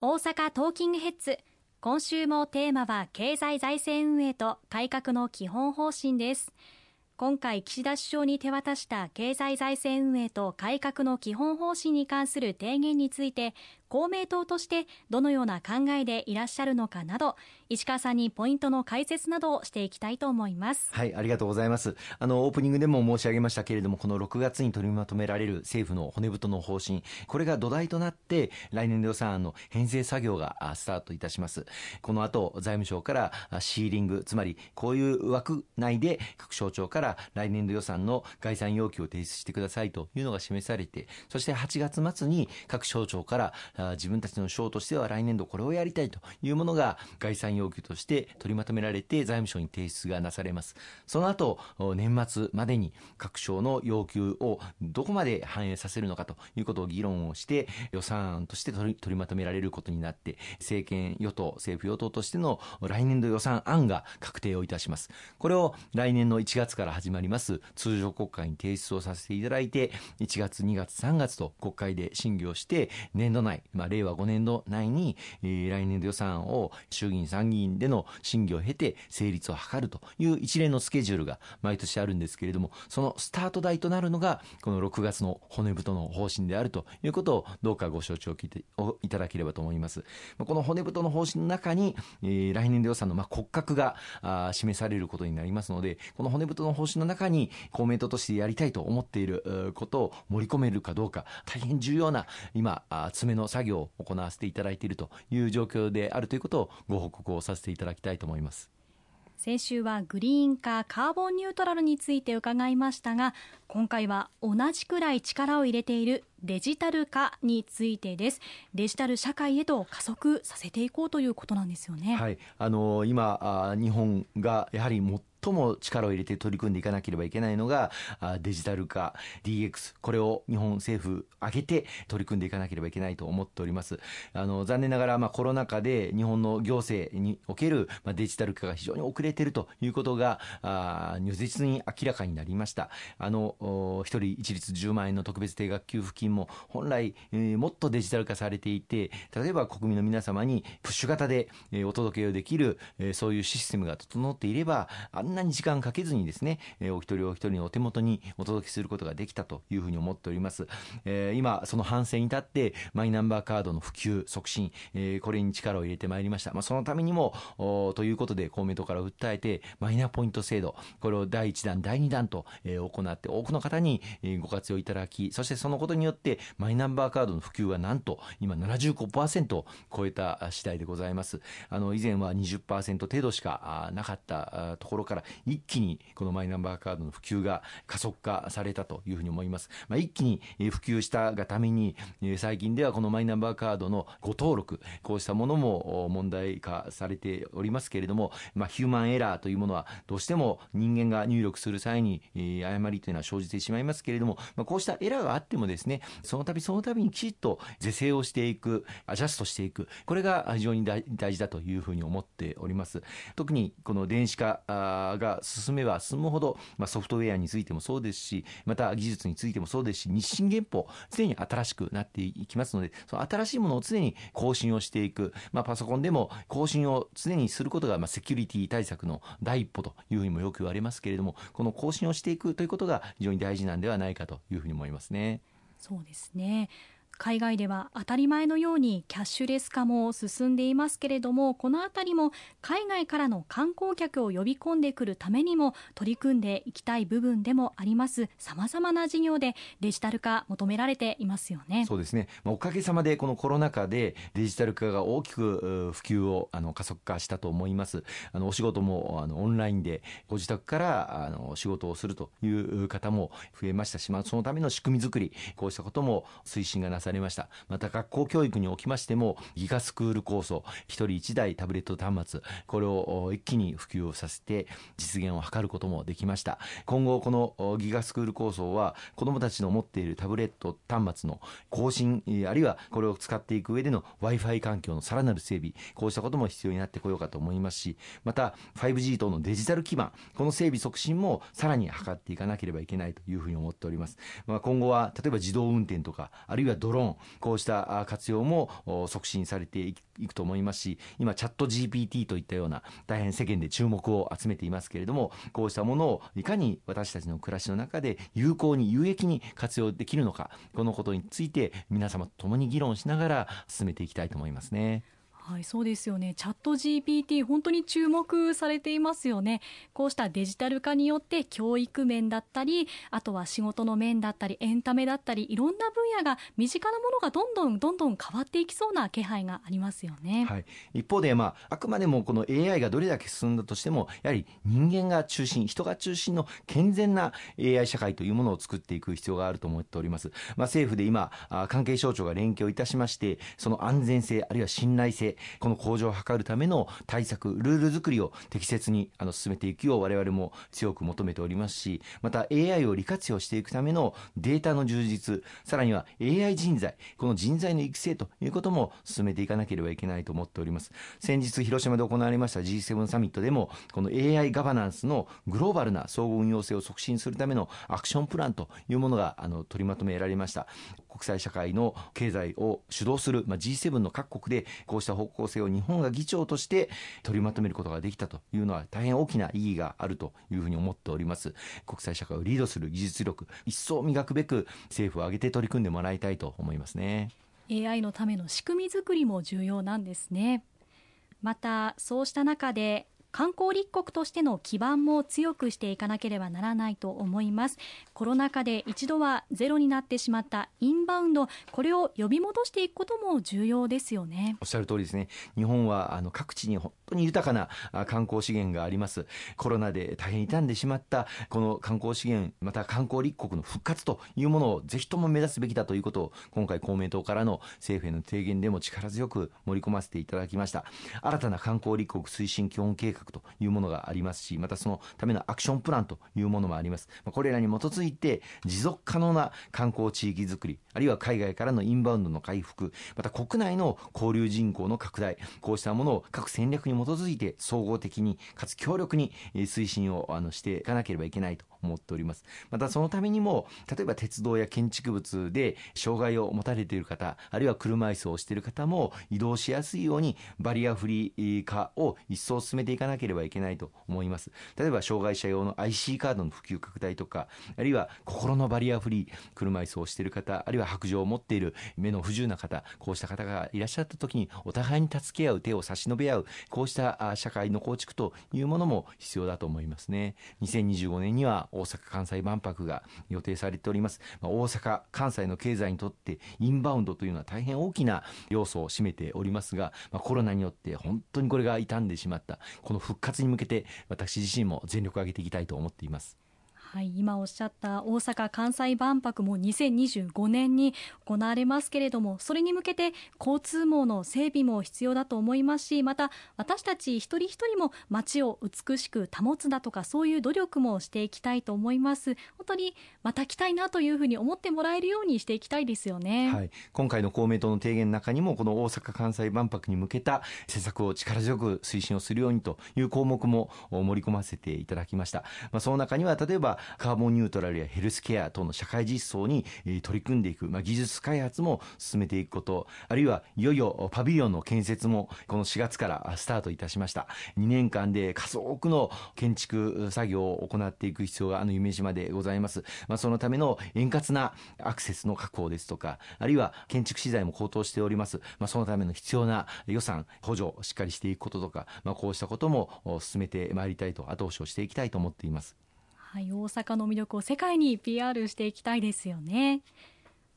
大阪トーキングヘッズ。今週もテーマは経済財政運営と改革の基本方針です。今回岸田首相に手渡した経済財政運営と改革の基本方針に関する提言について公明党としてどのような考えでいらっしゃるのかなど石川さんにポイントの解説などをしていきたいと思います。はいありがとうございます。あのオープニングでも申し上げましたけれどもこの6月に取りまとめられる政府の骨太の方針これが土台となって来年度予算案の編成作業がスタートいたします。この後財務省からシーリングつまりこういう枠内で各省庁から来年度予算の概算要求を提出してくださいというのが示されてそして8月末に各省庁から自分たちの省としては来年度これをやりたいというものが概算要求として取りまとめられて財務省に提出がなされます。その後年末までに各省の要求をどこまで反映させるのかということを議論をして予算案として取り取りまとめられることになって政権与党政府与党としての来年度予算案が確定をいたします。これを来年の1月から始まります通常国会に提出をさせていただいて1月2月3月と国会で審議をして年度内、まあ、令和5年度内に、えー、来年度予算を衆議院参議院での審議を経て成立を図るという一連のスケジュールが毎年あるんですけれどもそのスタート台となるのがこの6月の骨太の方針であるということをどうかご承知を聞いていただければと思います。この骨太の方針の中に、えー、来年度予算のまあ骨格があ示されることになりますのでこの骨太の方針の中に公明党としてやりたいと思っていることを盛り込めるかどうか大変重要な今詰めの作業を行わせていただいているという状況であるということをご報告をさせていただきたいと思います。先週はグリーン化カーボンニュートラルについて伺いましたが今回は同じくらい力を入れているデジタル化についてですデジタル社会へと加速させていこうということなんですよね。はい、あの今日本がやはり最も力を入れて取り組んでいかなければいけないのがデジタル化 DX これを日本政府挙げて取り組んでいかなければいけないと思っております。あの残念ながらまあコロナ禍で日本の行政におけるまあデジタル化が非常に遅れているということがあ如実に明らかになりました。あの一人一律10万円の特別定額給付金も本来、えー、もっとデジタル化されていて例えば国民の皆様にプッシュ型で、えー、お届けをできる、えー、そういうシステムが整っていればあんんなに時間かけずにですね、えー、お一人お一人のお手元にお届けすることができたというふうに思っております。えー、今、その反省に立って、マイナンバーカードの普及、促進、えー、これに力を入れてまいりました。まあ、そのためにも、ということで公明党から訴えて、マイナポイント制度、これを第1弾、第2弾と、えー、行って、多くの方に、ご活用いただき、そしてそのことによって、マイナンバーカードの普及はなんと、今75%を超えた次第でございます。あの、以前は20%程度しかなかったところから、一気にこのマイナンバーカードの普及が加速化されたというふうに思います。まあ、一気に普及したがために、最近ではこのマイナンバーカードのご登録、こうしたものも問題化されておりますけれども、まあ、ヒューマンエラーというものはどうしても人間が入力する際に誤りというのは生じてしまいますけれども、まあ、こうしたエラーがあってもですね、その度その度にきちっと是正をしていく、アジャストしていく、これが非常に大事だというふうに思っております。特にこの電子化化が進めば進むほど、まあ、ソフトウェアについてもそうですし、また技術についてもそうですし、日進月歩、常に新しくなっていきますので、その新しいものを常に更新をしていく、まあ、パソコンでも更新を常にすることが、まあ、セキュリティ対策の第一歩というふうにもよく言われますけれども、この更新をしていくということが非常に大事なんではないかというふうに思いますね。そうですね。海外では当たり前のようにキャッシュレス化も進んでいますけれどもこのあたりも海外からの観光客を呼び込んでくるためにも取り組んでいきたい部分でもあります。さまざまな事業でデジタル化求められていますよね。そうですね、まあ、おかげさまでこのコロナ禍でデジタル化が大きく普及をあの加速化したと思います。あのお仕事もあのオンラインでご自宅からあの仕事をするという方も増えましたし、まあ、そのための仕組み作りこうしたことも推進がなさされました。また学校教育におきましてもギガスクール構想1人1台タブレット端末これを一気に普及をさせて実現を図ることもできました。今後このギガスクール構想は子どもたちの持っているタブレット端末の更新あるいはこれを使っていく上での w i f i 環境のさらなる整備こうしたことも必要になってこようかと思いますしまた 5G 等のデジタル基盤この整備促進もさらに図っていかなければいけないというふうに思っております、まあ、今後は例えば自動運転とかあるいはドロローン、こうした活用も促進されていくと思いますし、今、チャット GPT といったような大変世間で注目を集めていますけれども、こうしたものをいかに私たちの暮らしの中で有効に有益に活用できるのか、このことについて皆様と共に議論しながら進めていきたいと思いますね。はい、そうですよね。チャット GPT 本当に注目されていますよね。こうしたデジタル化によって教育面だったり、あとは仕事の面だったり、エンタメだったり、いろんな分野が身近なものがどんどんどんどん変わっていきそうな気配がありますよね。はい。一方で、まあ、あくまでもこの AI がどれだけ進んだとしても、やはり人間が中心、人が中心の健全な AI 社会というものを作っていく必要があると思っております。まあ、政府で今、関係省庁が連携をいたしまして、その安全性、あるいは信頼性、この向上を図るための対策、ルール作りを適切にあの進めていくよう我々も強く求めておりますし、また AI を利活用していくためのデータの充実、さらには AI 人材、この人材の育成ということも進めていかなければいけないと思っております。先日広島で行われました G7 サミットでも、この AI ガバナンスのグローバルな総合運用性を促進するためのアクションプランというものがあの取りまとめられました。国際社会の経済を主導する、まあ、G7 の各国でこうした方向性を日本が議長として取りまとめることができたというのは大変大きな意義があるというふうに思っております。国際社会をリードする技術力一層磨くべく政府を挙げて取り組んでもらいたいと思いますね。AI のための仕組み作りも重要なんですね。またそうした中で観光立国としての基盤も強くしていかなければならないと思います。コロナ禍で一度はゼロになってしまったインバウンドこれを呼び戻していくことも重要ですよね。おっしゃる通りですね。日本はあの各地に本当に豊かな観光資源があります。コロナで大変傷んでしまったこの観光資源また観光立国の復活というものをぜひとも目指すべきだということを今回公明党からの政府への提言でも力強く盛り込ませていただきました。新たな観光立国推進基本計画画というものがありますしまたそのためのアクションプランというものもあります。これらに基づいて持続可能な観光地域づくりあるいは海外からのインバウンドの回復また国内の交流人口の拡大こうしたものを各戦略に基づいて総合的にかつ強力に推進をあのしていかなければいけないと思っております。またそのためにも例えば鉄道や建築物で障害を持たれている方あるいは車椅子をしている方も移動しやすいようにバリアフリー化を一層進めていかなければいけないと思います。例えば障害者用の IC カードの普及拡大とかあるいは心のバリアフリー車椅子をしている方あるいは白状を持っている目の不自由な方こうした方がいらっしゃった時にお互いに助け合う手を差し伸べ合うこうした社会の構築というものも必要だと思いますね。2025年には大阪・関西万博が予定されております、まあ、大阪・関西の経済にとってインバウンドというのは大変大きな要素を占めておりますが、まあ、コロナによって本当にこれが傷んでしまったこの復活に向けて私自身も全力を挙げていきたいと思っています。はい、今おっしゃった大阪・関西万博も2025年に行われますけれどもそれに向けて交通網の整備も必要だと思いますしまた私たち一人一人も街を美しく保つだとかそういう努力もしていきたいと思います。本当にまた来たいなというふうに思ってもらえるようにしていきたいですよね、はい、今回の公明党の提言の中にもこの大阪・関西万博に向けた施策を力強く推進をするようにという項目も盛り込ませていただきました、まあ、その中には例えばカーボンニュートラルやヘルスケア等の社会実装に取り組んでいく、まあ、技術開発も進めていくこと、あるいはいよいよパビリオンの建設もこの4月からスタートいたしました。2年間で数多くの建築作業を行っていく必要があの夢島でございます。まあ、そのための円滑なアクセスの確保ですとか、あるいは建築資材も高騰しております。まあ、そのための必要な予算、補助をしっかりしていくこととか、まあ、こうしたことも進めてまいりたいと、後押しをしていきたいと思っています。はい、大阪の魅力を世界に PR していきたいですよね。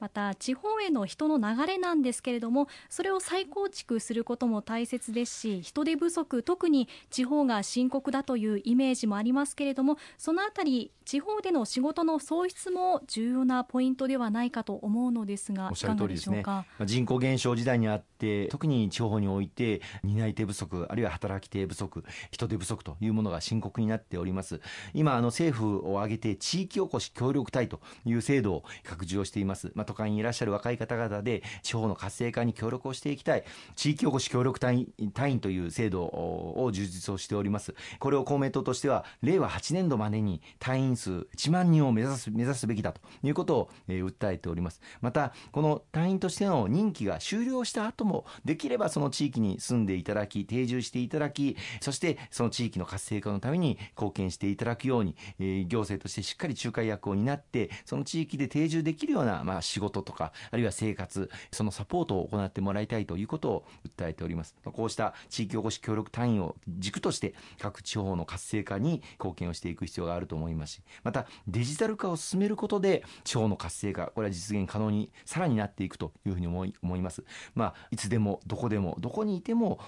また地方への人の流れなんですけれどもそれを再構築することも大切ですし人手不足特に地方が深刻だというイメージもありますけれどもそのあたり地方での仕事の創出も重要なポイントではないかと思うのですがおっしゃる通りですね。人口減少時代にあって特に地方において担い手不足あるいは働き手不足人手不足というものが深刻になっております。今あの政府を挙げて地域おこし協力隊という制度を拡充をしています。ま都会にいらっしゃる若い方々で地方の活性化に協力をしていきたい。地域おこし協力隊員隊員という制度を充実をしております。これを公明党としては令和8年度までに隊員数1万人を目指す目指すべきだということを、えー、訴えております。またこの隊員としての任期が終了した後もできればその地域に住んでいただき定住していただきそしてその地域の活性化のために貢献していただくように、えー、行政としてしっかり仲介役を担ってその地域で定住できるような、まあ、仕仕事とかあるいは生活そのサポートを行ってもらいたいということを訴えております。こうした地域おこし協力単位を軸として各地方の活性化に貢献をしていく必要があると思いますしまたデジタル化を進めることで地方の活性化これは実現可能にさらになっていくというふうに思い思います。まあいつでもどこでもどこにいても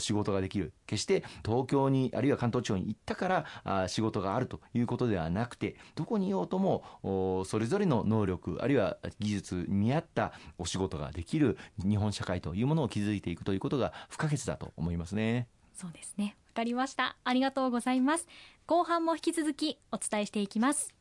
仕事ができる。決して東京にあるいは関東地方に行ったからあ仕事があるということではなくてどこにいようともそれぞれの能力あるいは技技術に合ったお仕事ができる日本社会というものを築いていくということが不可欠だと思いますね。そうですね。わかりました。ありがとうございます。後半も引き続きお伝えしていきます。